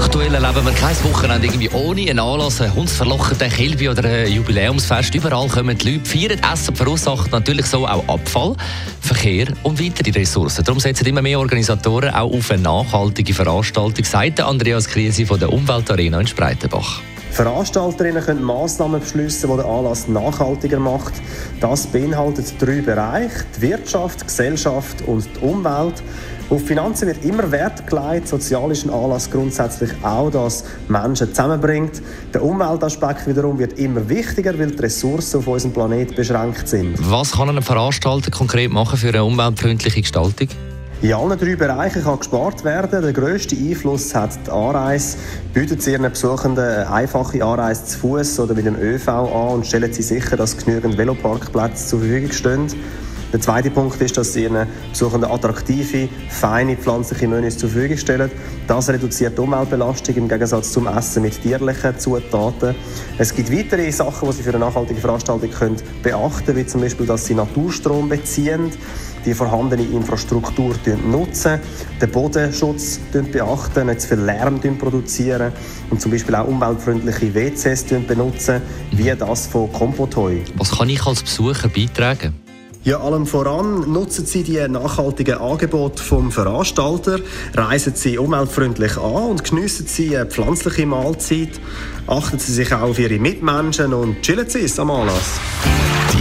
Aktuell erleben wir kein Wochenende irgendwie ohne einen Anlass, ein hundsverlochenden Kilby oder ein Jubiläumsfest. Überall kommen die Leute, feiern, essen, verursachen natürlich so auch Abfall, Verkehr und weitere Ressourcen. Darum setzen immer mehr Organisatoren auch auf eine nachhaltige Veranstaltung, sagt Andreas Krise von der Umweltarena in Spreitenbach. Veranstalterinnen können Massnahmen beschließen, die den Anlass nachhaltiger macht. Das beinhaltet drei Bereiche: die Wirtschaft, die Gesellschaft und die Umwelt. Auf Finanzen wird immer Wert gelegt. Sozial ist ein Anlass grundsätzlich auch, dass Menschen zusammenbringt. Der Umweltaspekt wiederum wird immer wichtiger, weil die Ressourcen auf unserem Planeten beschränkt sind. Was kann ein Veranstalter konkret machen für eine umweltfreundliche Gestaltung? In allen drei Bereichen kann gespart werden. Der grösste Einfluss hat die Anreise. Bietet sie ihren Besuchenden eine einfache Anreise zu Fuß oder mit dem ÖV an und stellen sie sicher, dass genügend Veloparkplätze zur Verfügung stehen. Der zweite Punkt ist, dass sie ihren Besuchenden attraktive, feine pflanzliche Menüs zur Verfügung stellen. Das reduziert die Umweltbelastung im Gegensatz zum Essen mit tierlichen Zutaten. Es gibt weitere Sachen, die Sie für eine nachhaltige Veranstaltung können beachten können, wie zum Beispiel, dass Sie Naturstrom beziehen die vorhandene Infrastruktur nutzen, den Bodenschutz beachten, nicht zu viel Lärm produzieren und zum Beispiel auch umweltfreundliche WCs benutzen, wie das von Compotoy. Was kann ich als Besucher beitragen? Ja, allem voran nutzen Sie die nachhaltigen Angebote vom Veranstalter, reisen Sie umweltfreundlich an und geniessen Sie eine pflanzliche Mahlzeit. Achten Sie sich auch auf Ihre Mitmenschen und chillen Sie es am Anlass.